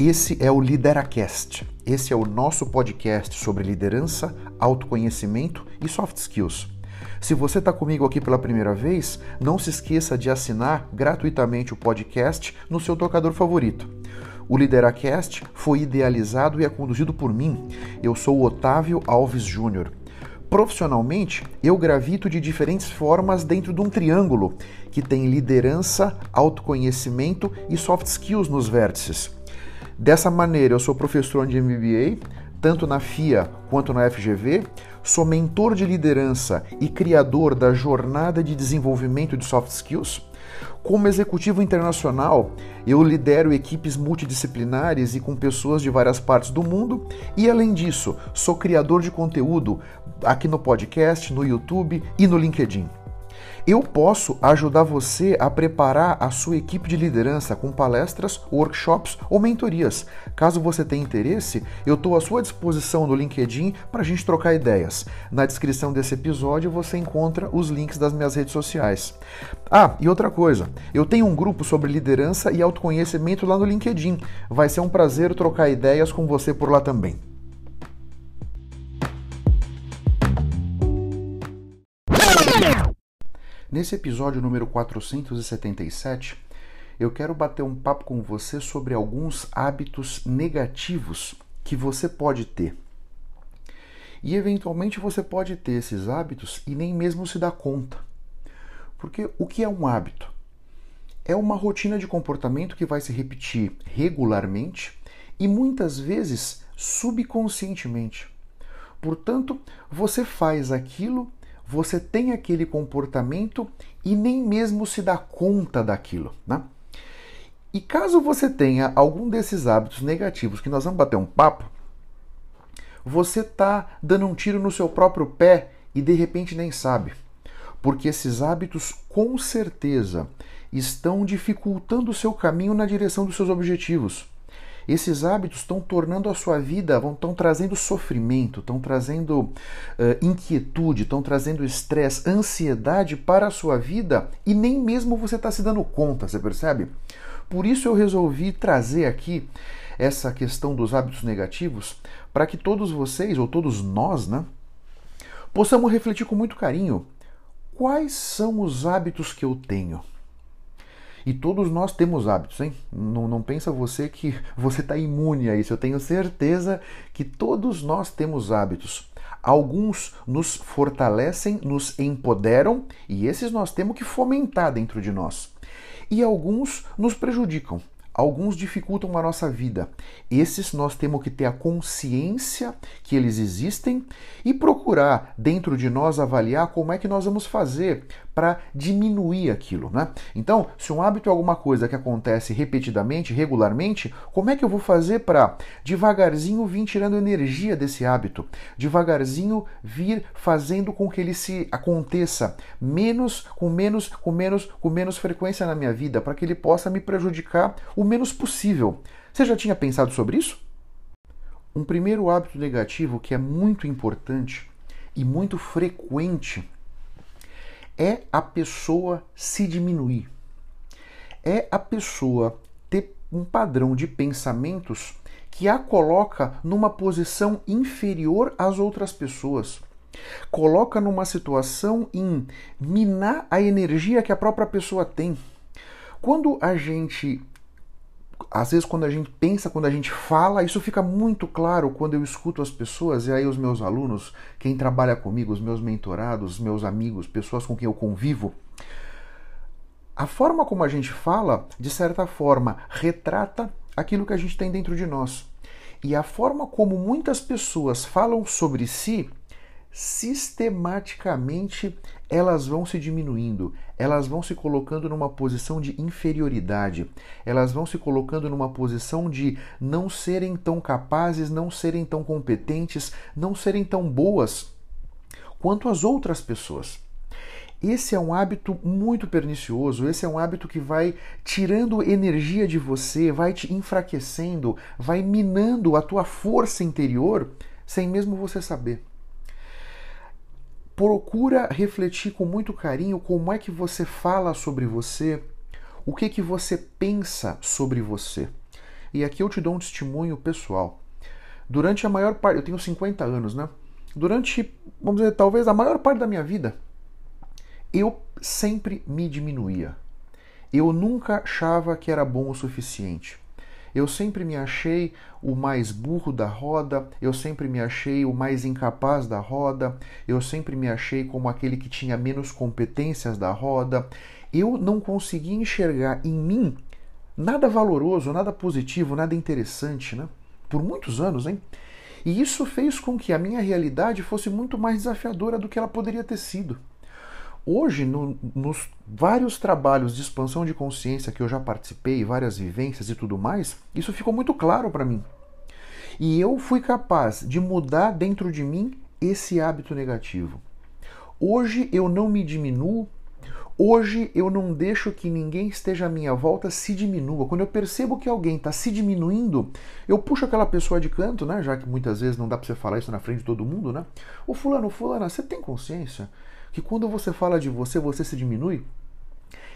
Esse é o Lideracast. Esse é o nosso podcast sobre liderança, autoconhecimento e soft skills. Se você está comigo aqui pela primeira vez, não se esqueça de assinar gratuitamente o podcast no seu tocador favorito. O Lideracast foi idealizado e é conduzido por mim. Eu sou o Otávio Alves Júnior. Profissionalmente, eu gravito de diferentes formas dentro de um triângulo que tem liderança, autoconhecimento e soft skills nos vértices. Dessa maneira, eu sou professor de MBA, tanto na FIA quanto na FGV, sou mentor de liderança e criador da jornada de desenvolvimento de soft skills. Como executivo internacional, eu lidero equipes multidisciplinares e com pessoas de várias partes do mundo, e além disso, sou criador de conteúdo aqui no podcast, no YouTube e no LinkedIn. Eu posso ajudar você a preparar a sua equipe de liderança com palestras, workshops ou mentorias. Caso você tenha interesse, eu estou à sua disposição no LinkedIn para a gente trocar ideias. Na descrição desse episódio você encontra os links das minhas redes sociais. Ah, e outra coisa, eu tenho um grupo sobre liderança e autoconhecimento lá no LinkedIn. Vai ser um prazer trocar ideias com você por lá também. Nesse episódio número 477, eu quero bater um papo com você sobre alguns hábitos negativos que você pode ter. E eventualmente você pode ter esses hábitos e nem mesmo se dá conta. Porque o que é um hábito? É uma rotina de comportamento que vai se repetir regularmente e muitas vezes subconscientemente. Portanto, você faz aquilo você tem aquele comportamento e nem mesmo se dá conta daquilo, né? E caso você tenha algum desses hábitos negativos que nós vamos bater um papo, você está dando um tiro no seu próprio pé e de repente nem sabe. Porque esses hábitos com certeza estão dificultando o seu caminho na direção dos seus objetivos. Esses hábitos estão tornando a sua vida, estão trazendo sofrimento, estão trazendo uh, inquietude, estão trazendo estresse, ansiedade para a sua vida e nem mesmo você está se dando conta, você percebe? Por isso eu resolvi trazer aqui essa questão dos hábitos negativos para que todos vocês, ou todos nós, né, possamos refletir com muito carinho quais são os hábitos que eu tenho. E todos nós temos hábitos, hein? Não, não pensa você que você está imune a isso. Eu tenho certeza que todos nós temos hábitos. Alguns nos fortalecem, nos empoderam, e esses nós temos que fomentar dentro de nós. E alguns nos prejudicam. Alguns dificultam a nossa vida. Esses nós temos que ter a consciência que eles existem e procurar dentro de nós avaliar como é que nós vamos fazer para diminuir aquilo, né? Então, se um hábito é alguma coisa que acontece repetidamente, regularmente, como é que eu vou fazer para devagarzinho vir tirando energia desse hábito, devagarzinho vir fazendo com que ele se aconteça menos, com menos, com menos, com menos frequência na minha vida, para que ele possa me prejudicar o menos possível. Você já tinha pensado sobre isso? Um primeiro hábito negativo que é muito importante e muito frequente é a pessoa se diminuir. É a pessoa ter um padrão de pensamentos que a coloca numa posição inferior às outras pessoas. Coloca numa situação em minar a energia que a própria pessoa tem. Quando a gente às vezes quando a gente pensa, quando a gente fala, isso fica muito claro quando eu escuto as pessoas e aí os meus alunos, quem trabalha comigo, os meus mentorados, meus amigos, pessoas com quem eu convivo. A forma como a gente fala, de certa forma, retrata aquilo que a gente tem dentro de nós. E a forma como muitas pessoas falam sobre si sistematicamente elas vão se diminuindo, elas vão se colocando numa posição de inferioridade, elas vão se colocando numa posição de não serem tão capazes, não serem tão competentes, não serem tão boas quanto as outras pessoas. Esse é um hábito muito pernicioso, esse é um hábito que vai tirando energia de você, vai te enfraquecendo, vai minando a tua força interior sem mesmo você saber procura refletir com muito carinho como é que você fala sobre você, o que que você pensa sobre você. E aqui eu te dou um testemunho pessoal. Durante a maior parte, eu tenho 50 anos, né? Durante, vamos dizer, talvez a maior parte da minha vida, eu sempre me diminuía. Eu nunca achava que era bom o suficiente. Eu sempre me achei o mais burro da roda, eu sempre me achei o mais incapaz da roda, eu sempre me achei como aquele que tinha menos competências da roda. Eu não conseguia enxergar em mim nada valoroso, nada positivo, nada interessante, né? Por muitos anos, hein? E isso fez com que a minha realidade fosse muito mais desafiadora do que ela poderia ter sido. Hoje, no, nos vários trabalhos de expansão de consciência que eu já participei, várias vivências e tudo mais, isso ficou muito claro para mim. E eu fui capaz de mudar dentro de mim esse hábito negativo. Hoje eu não me diminuo, hoje eu não deixo que ninguém esteja à minha volta se diminua. Quando eu percebo que alguém está se diminuindo, eu puxo aquela pessoa de canto, né? Já que muitas vezes não dá para você falar isso na frente de todo mundo, né? O fulano, fulana, você tem consciência? Que quando você fala de você, você se diminui.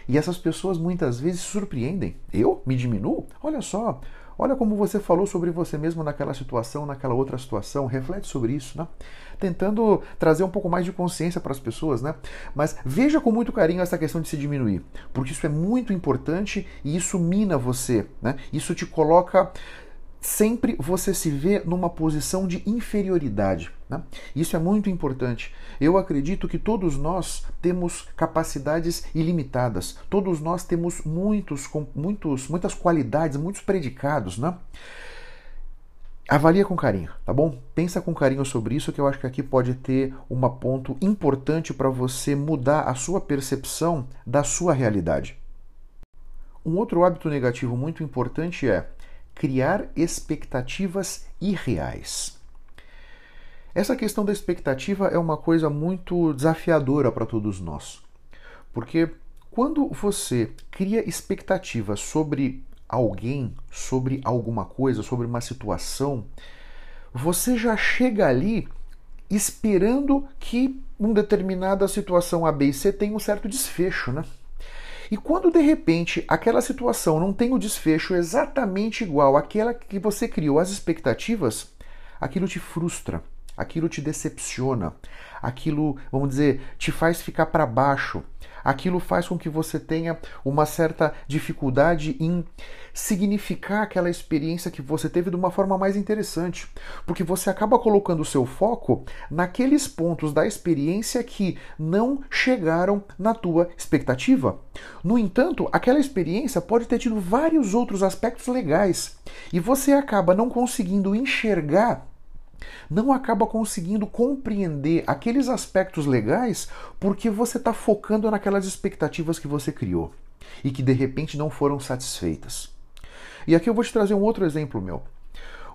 E essas pessoas muitas vezes surpreendem. Eu me diminuo? Olha só, olha como você falou sobre você mesmo naquela situação, naquela outra situação. Reflete sobre isso, né? Tentando trazer um pouco mais de consciência para as pessoas, né? Mas veja com muito carinho essa questão de se diminuir, porque isso é muito importante e isso mina você, né? Isso te coloca sempre você se vê numa posição de inferioridade. Né? Isso é muito importante. Eu acredito que todos nós temos capacidades ilimitadas, todos nós temos muitos, muitos, muitas qualidades, muitos predicados. Né? Avalia com carinho, tá bom? Pensa com carinho sobre isso, que eu acho que aqui pode ter um ponto importante para você mudar a sua percepção da sua realidade. Um outro hábito negativo muito importante é criar expectativas irreais. Essa questão da expectativa é uma coisa muito desafiadora para todos nós. Porque quando você cria expectativas sobre alguém, sobre alguma coisa, sobre uma situação, você já chega ali esperando que uma determinada situação A, B e C tenha um certo desfecho, né? E quando de repente aquela situação não tem o desfecho exatamente igual àquela que você criou as expectativas, aquilo te frustra, aquilo te decepciona, aquilo, vamos dizer, te faz ficar para baixo, aquilo faz com que você tenha uma certa dificuldade em significar aquela experiência que você teve de uma forma mais interessante, porque você acaba colocando o seu foco naqueles pontos da experiência que não chegaram na tua expectativa. No entanto, aquela experiência pode ter tido vários outros aspectos legais. E você acaba não conseguindo enxergar não acaba conseguindo compreender aqueles aspectos legais porque você está focando naquelas expectativas que você criou e que de repente não foram satisfeitas. E aqui eu vou te trazer um outro exemplo meu.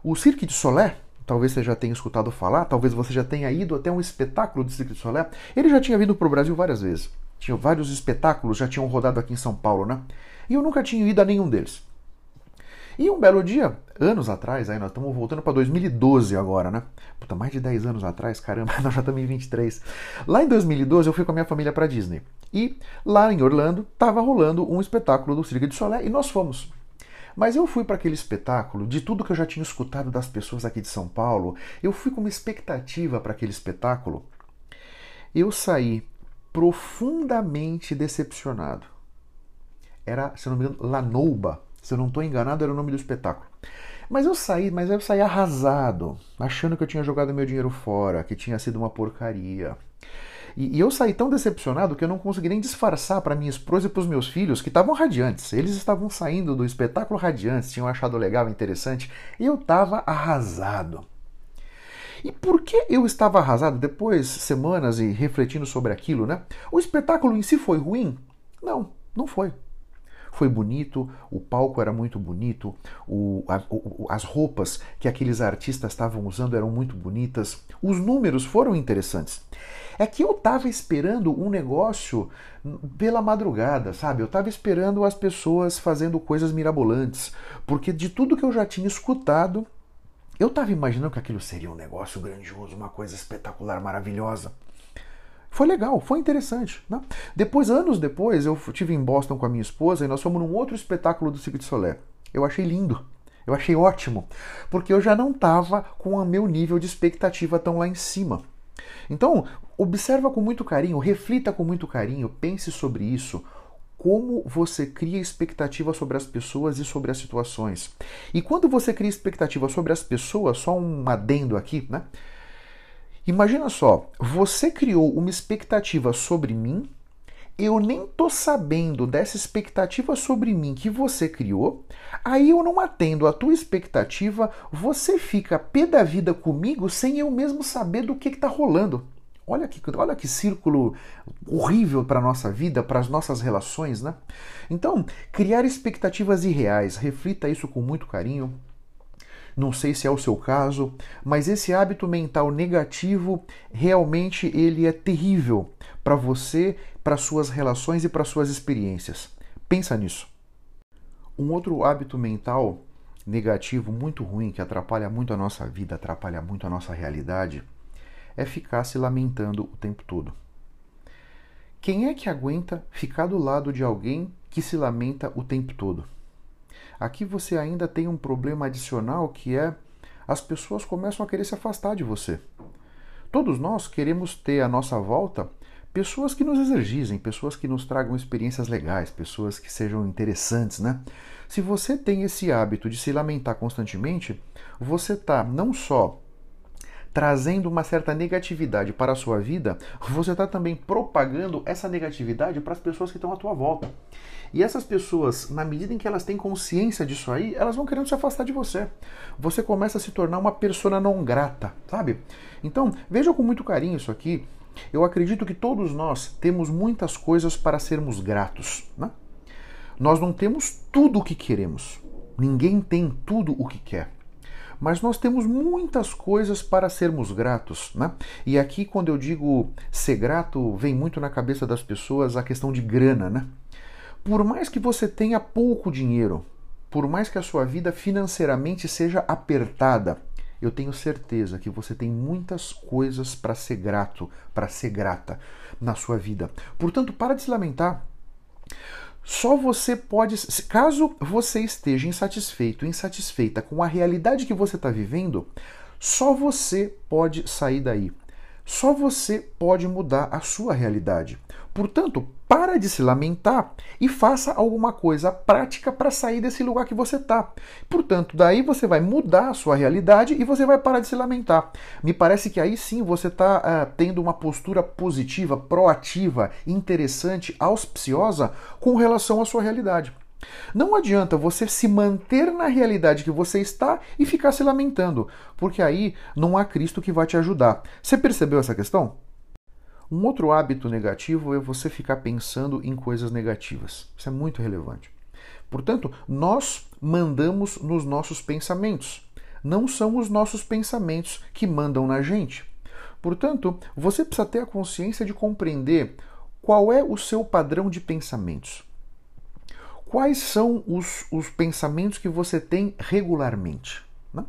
O Cirque de Solé, talvez você já tenha escutado falar, talvez você já tenha ido até um espetáculo do Cirque de Solé. Ele já tinha vindo para o Brasil várias vezes. Tinha vários espetáculos, já tinham rodado aqui em São Paulo, né? E eu nunca tinha ido a nenhum deles. E um belo dia, anos atrás, aí nós estamos voltando para 2012 agora, né? Puta, mais de 10 anos atrás, caramba, nós já estamos em 23. Lá em 2012 eu fui com a minha família para Disney. E lá em Orlando estava rolando um espetáculo do Cirque de Solé e nós fomos. Mas eu fui para aquele espetáculo, de tudo que eu já tinha escutado das pessoas aqui de São Paulo, eu fui com uma expectativa para aquele espetáculo. Eu saí profundamente decepcionado. Era, se não me engano, Lanouba, se eu não estou enganado, era o nome do espetáculo. Mas eu saí, mas eu saí arrasado, achando que eu tinha jogado meu dinheiro fora, que tinha sido uma porcaria. E, e eu saí tão decepcionado que eu não consegui nem disfarçar para minha esposa e para os meus filhos que estavam radiantes. Eles estavam saindo do espetáculo radiantes, tinham achado legal, interessante, e eu estava arrasado. E por que eu estava arrasado depois, semanas e refletindo sobre aquilo, né? O espetáculo em si foi ruim? Não, não foi foi bonito, o palco era muito bonito, o, a, o, as roupas que aqueles artistas estavam usando eram muito bonitas, os números foram interessantes. É que eu estava esperando um negócio pela madrugada, sabe? Eu estava esperando as pessoas fazendo coisas mirabolantes, porque de tudo que eu já tinha escutado, eu estava imaginando que aquilo seria um negócio grandioso, uma coisa espetacular, maravilhosa. Foi legal, foi interessante. Né? Depois, anos depois, eu estive em Boston com a minha esposa e nós fomos num outro espetáculo do Cirque de Solé. Eu achei lindo. Eu achei ótimo, porque eu já não estava com o meu nível de expectativa tão lá em cima. Então, observa com muito carinho, reflita com muito carinho, pense sobre isso. Como você cria expectativa sobre as pessoas e sobre as situações. E quando você cria expectativa sobre as pessoas, só um adendo aqui, né? Imagina só, você criou uma expectativa sobre mim, eu nem tô sabendo dessa expectativa sobre mim que você criou, aí eu não atendo a tua expectativa, você fica pé da vida comigo sem eu mesmo saber do que, que tá rolando. Olha que, olha que círculo horrível para a nossa vida, para as nossas relações, né? Então, criar expectativas irreais, reflita isso com muito carinho, não sei se é o seu caso, mas esse hábito mental negativo realmente ele é terrível para você, para suas relações e para suas experiências. Pensa nisso. Um outro hábito mental negativo muito ruim que atrapalha muito a nossa vida, atrapalha muito a nossa realidade, é ficar se lamentando o tempo todo. Quem é que aguenta ficar do lado de alguém que se lamenta o tempo todo? Aqui você ainda tem um problema adicional que é as pessoas começam a querer se afastar de você. Todos nós queremos ter à nossa volta pessoas que nos exergizem, pessoas que nos tragam experiências legais, pessoas que sejam interessantes, né? Se você tem esse hábito de se lamentar constantemente, você está não só trazendo uma certa negatividade para a sua vida, você está também propagando essa negatividade para as pessoas que estão à tua volta. E essas pessoas, na medida em que elas têm consciência disso aí, elas vão querendo se afastar de você. Você começa a se tornar uma persona não grata, sabe? Então, veja com muito carinho isso aqui. Eu acredito que todos nós temos muitas coisas para sermos gratos. Né? Nós não temos tudo o que queremos. Ninguém tem tudo o que quer mas nós temos muitas coisas para sermos gratos, né? E aqui, quando eu digo ser grato, vem muito na cabeça das pessoas a questão de grana, né? Por mais que você tenha pouco dinheiro, por mais que a sua vida financeiramente seja apertada, eu tenho certeza que você tem muitas coisas para ser grato, para ser grata na sua vida. Portanto, para de se lamentar. Só você pode, caso você esteja insatisfeito, insatisfeita com a realidade que você está vivendo, só você pode sair daí. Só você pode mudar a sua realidade. Portanto, para de se lamentar e faça alguma coisa prática para sair desse lugar que você está. Portanto, daí você vai mudar a sua realidade e você vai parar de se lamentar. Me parece que aí sim você está uh, eh, tendo uma postura positiva, proativa, interessante, auspiciosa com relação à sua realidade. Não adianta você se manter na realidade que você está e ficar se lamentando, porque aí não há Cristo que vai te ajudar. Você percebeu essa questão? Um outro hábito negativo é você ficar pensando em coisas negativas. Isso é muito relevante. Portanto, nós mandamos nos nossos pensamentos. Não são os nossos pensamentos que mandam na gente. Portanto, você precisa ter a consciência de compreender qual é o seu padrão de pensamentos. Quais são os, os pensamentos que você tem regularmente? Né?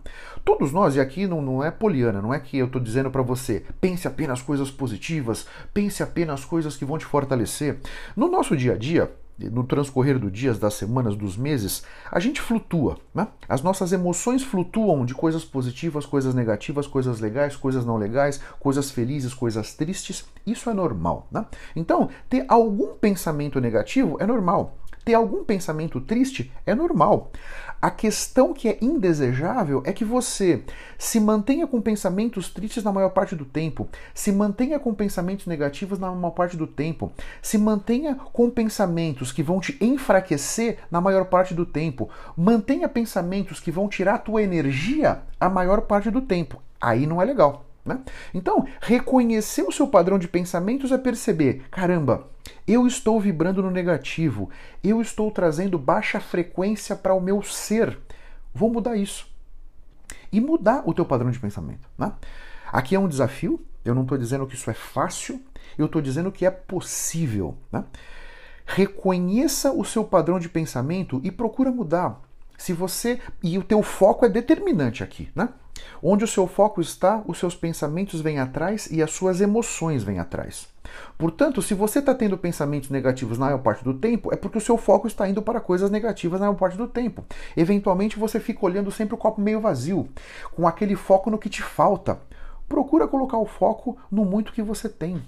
Todos nós, e aqui não, não é poliana, não é que eu estou dizendo para você pense apenas coisas positivas, pense apenas coisas que vão te fortalecer. No nosso dia a dia, no transcorrer dos dias, das semanas, dos meses, a gente flutua. Né? As nossas emoções flutuam de coisas positivas, coisas negativas, coisas legais, coisas não legais, coisas felizes, coisas tristes. Isso é normal. Né? Então, ter algum pensamento negativo é normal. Ter algum pensamento triste é normal. A questão que é indesejável é que você se mantenha com pensamentos tristes na maior parte do tempo, se mantenha com pensamentos negativos na maior parte do tempo, se mantenha com pensamentos que vão te enfraquecer na maior parte do tempo, mantenha pensamentos que vão tirar a tua energia a maior parte do tempo. Aí não é legal. Né? Então, reconhecer o seu padrão de pensamentos é perceber: caramba, eu estou vibrando no negativo, eu estou trazendo baixa frequência para o meu ser. Vou mudar isso. E mudar o teu padrão de pensamento. Né? Aqui é um desafio, eu não estou dizendo que isso é fácil, eu estou dizendo que é possível. Né? Reconheça o seu padrão de pensamento e procura mudar. Se você. E o teu foco é determinante aqui, né? Onde o seu foco está, os seus pensamentos vêm atrás e as suas emoções vêm atrás. Portanto, se você está tendo pensamentos negativos na maior parte do tempo, é porque o seu foco está indo para coisas negativas na maior parte do tempo. Eventualmente você fica olhando sempre o copo meio vazio, com aquele foco no que te falta. Procura colocar o foco no muito que você tem.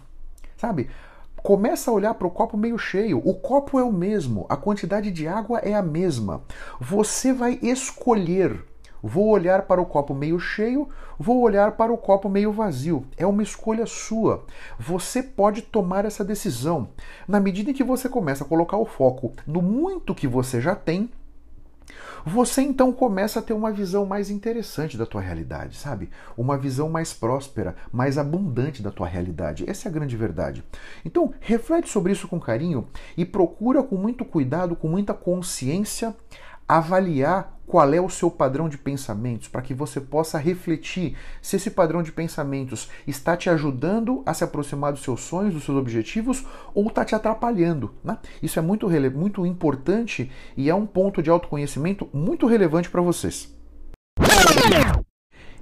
Sabe? Começa a olhar para o copo meio cheio. O copo é o mesmo, a quantidade de água é a mesma. Você vai escolher Vou olhar para o copo meio cheio, vou olhar para o copo meio vazio. É uma escolha sua. Você pode tomar essa decisão. Na medida em que você começa a colocar o foco no muito que você já tem, você então começa a ter uma visão mais interessante da tua realidade, sabe? Uma visão mais próspera, mais abundante da tua realidade. Essa é a grande verdade. Então, reflete sobre isso com carinho e procura com muito cuidado, com muita consciência, avaliar qual é o seu padrão de pensamentos, para que você possa refletir se esse padrão de pensamentos está te ajudando a se aproximar dos seus sonhos, dos seus objetivos, ou está te atrapalhando. Né? Isso é muito, muito importante e é um ponto de autoconhecimento muito relevante para vocês.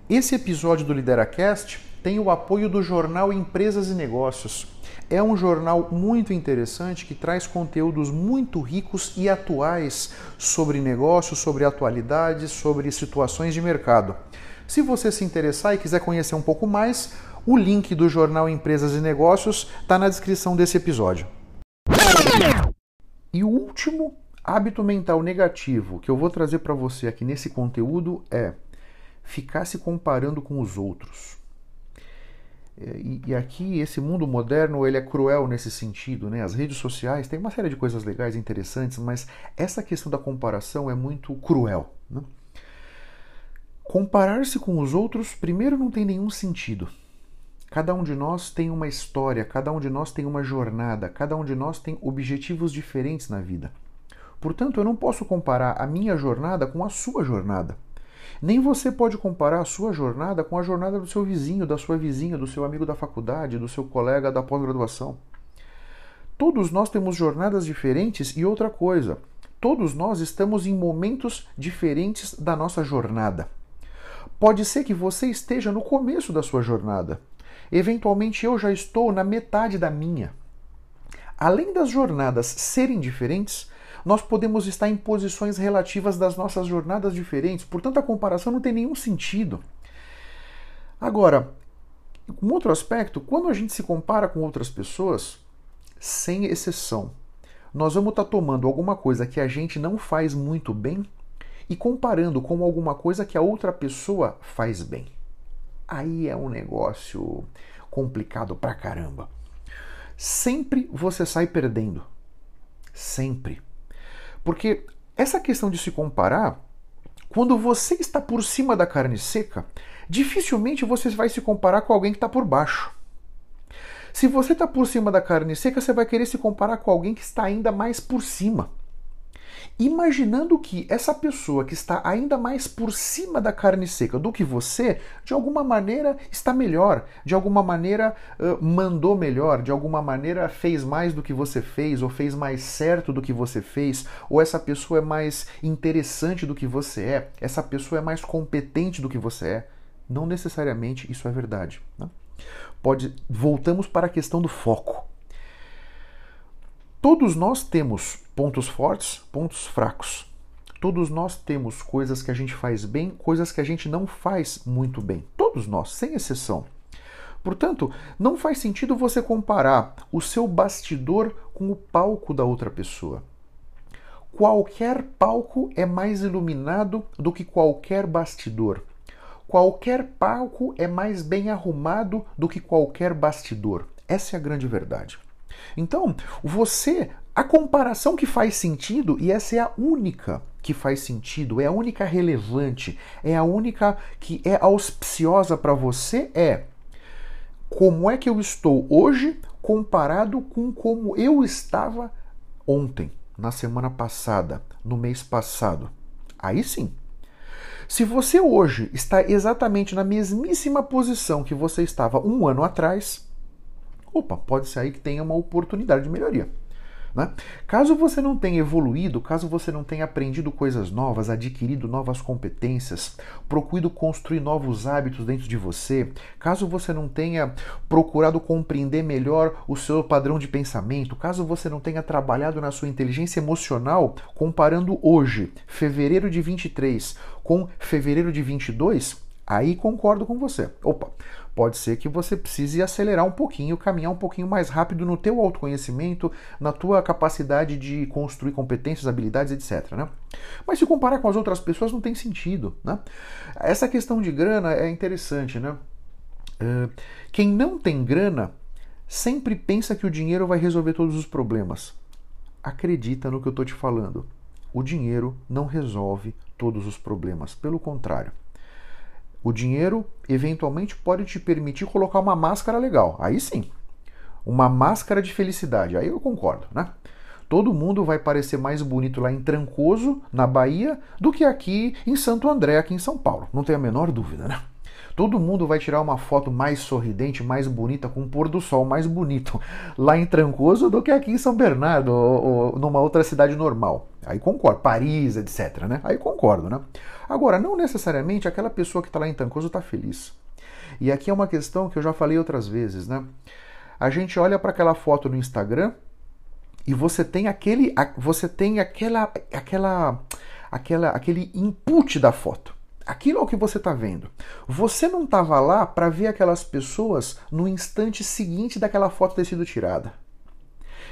Esse episódio do LideraCast tem o apoio do jornal Empresas e Negócios é um jornal muito interessante que traz conteúdos muito ricos e atuais sobre negócios, sobre atualidades, sobre situações de mercado. Se você se interessar e quiser conhecer um pouco mais, o link do jornal Empresas e Negócios está na descrição desse episódio. E o último hábito mental negativo que eu vou trazer para você aqui nesse conteúdo é ficar se comparando com os outros. E, e, aqui esse mundo moderno ele é cruel nesse sentido, né? As redes sociais têm uma série de coisas legais, interessantes, mas essa questão da comparação é muito cruel. Né? Comparar-se com os outros, primeiro, não tem nenhum sentido. Cada um de nós tem uma história, cada um de nós tem uma jornada, cada um de nós tem objetivos diferentes na vida. Portanto, eu não posso comparar a minha jornada com a sua jornada. Nem você pode comparar a sua jornada com a jornada do seu vizinho, da sua vizinha, do seu amigo da faculdade, do seu colega da pós-graduação. Todos nós temos jornadas diferentes e outra coisa, todos nós estamos em momentos diferentes da nossa jornada. Pode ser que você esteja no começo da sua jornada. Eventualmente eu já estou na metade da minha. Além das jornadas serem diferentes, nós podemos estar em posições relativas das nossas jornadas diferentes, portanto a comparação não tem nenhum sentido. Agora, um outro aspecto, quando a gente se compara com outras pessoas, sem exceção, nós vamos estar tomando alguma coisa que a gente não faz muito bem e comparando com alguma coisa que a outra pessoa faz bem. Aí é um negócio complicado pra caramba. Sempre você sai perdendo. Sempre. Porque essa questão de se comparar, quando você está por cima da carne seca, dificilmente você vai se comparar com alguém que está por baixo. Se você está por cima da carne seca, você vai querer se comparar com alguém que está ainda mais por cima imaginando que essa pessoa que está ainda mais por cima da carne seca do que você, de alguma maneira está melhor, de alguma maneira uh, mandou melhor, de alguma maneira fez mais do que você fez, ou fez mais certo do que você fez, ou essa pessoa é mais interessante do que você é, essa pessoa é mais competente do que você é. Não necessariamente isso é verdade. Né? Pode, voltamos para a questão do foco. Todos nós temos pontos fortes, pontos fracos. Todos nós temos coisas que a gente faz bem, coisas que a gente não faz muito bem. Todos nós, sem exceção. Portanto, não faz sentido você comparar o seu bastidor com o palco da outra pessoa. Qualquer palco é mais iluminado do que qualquer bastidor. Qualquer palco é mais bem arrumado do que qualquer bastidor. Essa é a grande verdade. Então, você, a comparação que faz sentido, e essa é a única que faz sentido, é a única relevante, é a única que é auspiciosa para você, é como é que eu estou hoje comparado com como eu estava ontem, na semana passada, no mês passado. Aí sim. Se você hoje está exatamente na mesmíssima posição que você estava um ano atrás, opa, pode ser aí que tenha uma oportunidade de melhoria. Né? Caso você não tenha evoluído, caso você não tenha aprendido coisas novas, adquirido novas competências, procurado construir novos hábitos dentro de você, caso você não tenha procurado compreender melhor o seu padrão de pensamento, caso você não tenha trabalhado na sua inteligência emocional, comparando hoje, fevereiro de 23, com fevereiro de 22, aí concordo com você. Opa, pode ser que você precise acelerar um pouquinho, caminhar um pouquinho mais rápido no teu autoconhecimento, na tua capacidade de construir competências, habilidades, etc. Né? Mas se comparar com as outras pessoas não tem sentido. Né? Essa questão de grana é interessante. Né? Uh, quem não tem grana sempre pensa que o dinheiro vai resolver todos os problemas. Acredita no que eu estou te falando. O dinheiro não resolve todos os problemas. Pelo contrário. O dinheiro eventualmente pode te permitir colocar uma máscara legal. Aí sim. Uma máscara de felicidade. Aí eu concordo, né? Todo mundo vai parecer mais bonito lá em Trancoso, na Bahia, do que aqui em Santo André, aqui em São Paulo. Não tem a menor dúvida, né? Todo mundo vai tirar uma foto mais sorridente, mais bonita, com um pôr do sol mais bonito lá em Trancoso do que aqui em São Bernardo ou, ou numa outra cidade normal. Aí concordo. Paris, etc. Né? Aí concordo, né? Agora, não necessariamente aquela pessoa que está lá em Trancoso está feliz. E aqui é uma questão que eu já falei outras vezes, né? A gente olha para aquela foto no Instagram e você tem aquele, você tem aquela, aquela, aquela, aquele input da foto. Aquilo é o que você está vendo. Você não estava lá para ver aquelas pessoas no instante seguinte daquela foto ter sido tirada.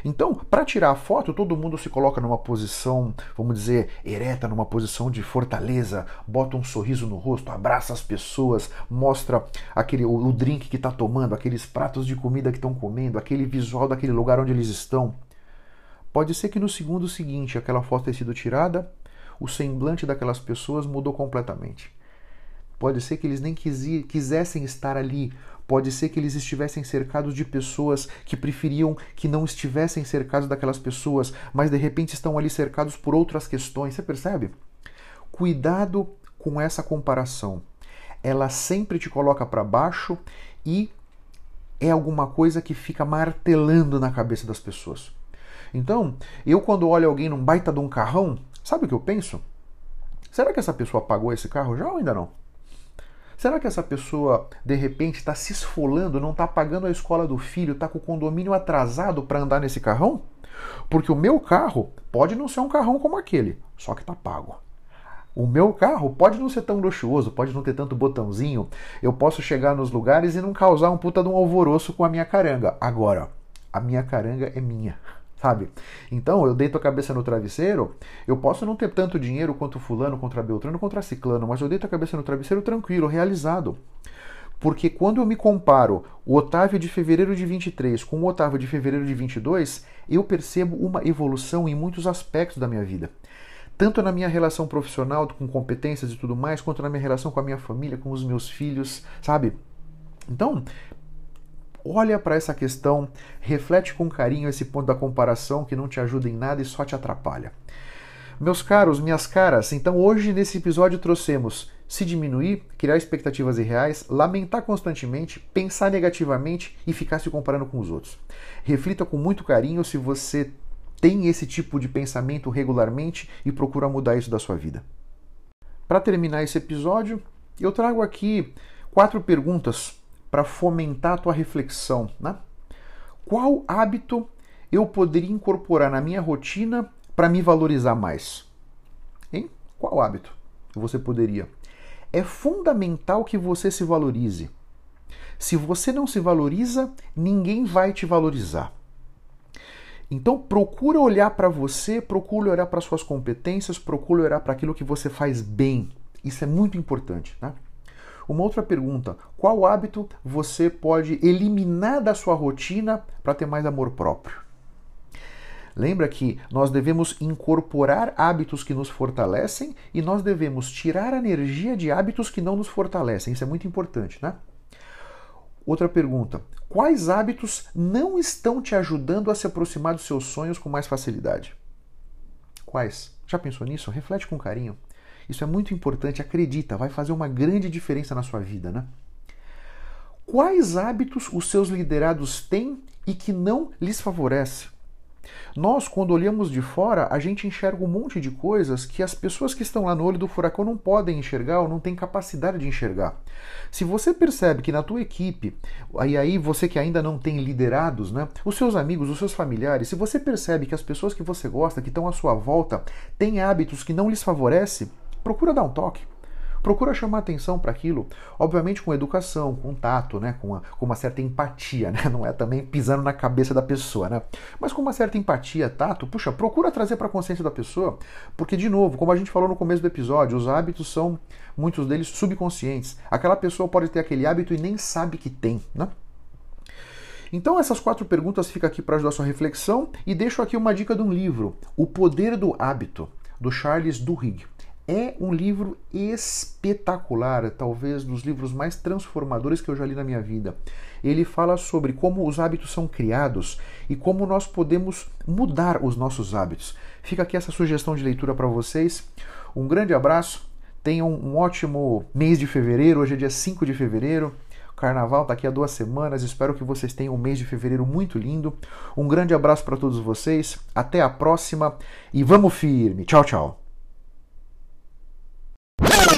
Então, para tirar a foto, todo mundo se coloca numa posição, vamos dizer, ereta, numa posição de fortaleza, bota um sorriso no rosto, abraça as pessoas, mostra aquele o, o drink que está tomando, aqueles pratos de comida que estão comendo, aquele visual daquele lugar onde eles estão. Pode ser que no segundo seguinte aquela foto tenha sido tirada, o semblante daquelas pessoas mudou completamente. Pode ser que eles nem quisessem estar ali, Pode ser que eles estivessem cercados de pessoas que preferiam que não estivessem cercados daquelas pessoas, mas de repente estão ali cercados por outras questões. Você percebe? Cuidado com essa comparação. Ela sempre te coloca para baixo e é alguma coisa que fica martelando na cabeça das pessoas. Então, eu quando olho alguém num baita de um carrão, sabe o que eu penso? Será que essa pessoa pagou esse carro já ou ainda não? Será que essa pessoa de repente está se esfolando, não está pagando a escola do filho, está com o condomínio atrasado para andar nesse carrão? Porque o meu carro pode não ser um carrão como aquele, só que está pago. O meu carro pode não ser tão luxuoso, pode não ter tanto botãozinho. Eu posso chegar nos lugares e não causar um puta de um alvoroço com a minha caranga. Agora, a minha caranga é minha sabe? Então, eu deito a cabeça no travesseiro, eu posso não ter tanto dinheiro quanto fulano contra Beltrano contra Ciclano, mas eu deito a cabeça no travesseiro tranquilo, realizado. Porque quando eu me comparo o Otávio de fevereiro de 23 com o Otávio de fevereiro de 22, eu percebo uma evolução em muitos aspectos da minha vida. Tanto na minha relação profissional, com competências e tudo mais, quanto na minha relação com a minha família, com os meus filhos, sabe? Então, olha para essa questão, reflete com carinho esse ponto da comparação que não te ajuda em nada e só te atrapalha. Meus caros, minhas caras, então hoje nesse episódio trouxemos se diminuir, criar expectativas irreais, lamentar constantemente, pensar negativamente e ficar se comparando com os outros. Reflita com muito carinho se você tem esse tipo de pensamento regularmente e procura mudar isso da sua vida. Para terminar esse episódio, eu trago aqui quatro perguntas para fomentar a tua reflexão. Né? Qual hábito eu poderia incorporar na minha rotina para me valorizar mais? Hein? Qual hábito você poderia? É fundamental que você se valorize. Se você não se valoriza, ninguém vai te valorizar. Então procura olhar para você, procura olhar para suas competências, procura olhar para aquilo que você faz bem. Isso é muito importante, né? Uma outra pergunta: qual hábito você pode eliminar da sua rotina para ter mais amor próprio? Lembra que nós devemos incorporar hábitos que nos fortalecem e nós devemos tirar a energia de hábitos que não nos fortalecem. Isso é muito importante, né? Outra pergunta: quais hábitos não estão te ajudando a se aproximar dos seus sonhos com mais facilidade? Quais? Já pensou nisso? Reflete com carinho. Isso é muito importante, acredita, vai fazer uma grande diferença na sua vida, né? Quais hábitos os seus liderados têm e que não lhes favorece? Nós, quando olhamos de fora, a gente enxerga um monte de coisas que as pessoas que estão lá no olho do furacão não podem enxergar ou não têm capacidade de enxergar. Se você percebe que na tua equipe, e aí você que ainda não tem liderados, né, os seus amigos, os seus familiares, se você percebe que as pessoas que você gosta, que estão à sua volta, têm hábitos que não lhes favorecem, procura dar um toque. Procura chamar atenção para aquilo, obviamente com educação, com tato, né? com, uma, com uma certa empatia, né? não é também pisando na cabeça da pessoa, né? mas com uma certa empatia, tato, puxa, procura trazer para a consciência da pessoa, porque, de novo, como a gente falou no começo do episódio, os hábitos são, muitos deles, subconscientes. Aquela pessoa pode ter aquele hábito e nem sabe que tem. Né? Então essas quatro perguntas ficam aqui para ajudar a sua reflexão e deixo aqui uma dica de um livro, O Poder do Hábito, do Charles Duhigg. É um livro espetacular, talvez dos livros mais transformadores que eu já li na minha vida. Ele fala sobre como os hábitos são criados e como nós podemos mudar os nossos hábitos. Fica aqui essa sugestão de leitura para vocês. Um grande abraço, tenham um ótimo mês de fevereiro. Hoje é dia 5 de fevereiro. Carnaval está aqui há duas semanas. Espero que vocês tenham um mês de fevereiro muito lindo. Um grande abraço para todos vocês. Até a próxima e vamos firme. Tchau, tchau.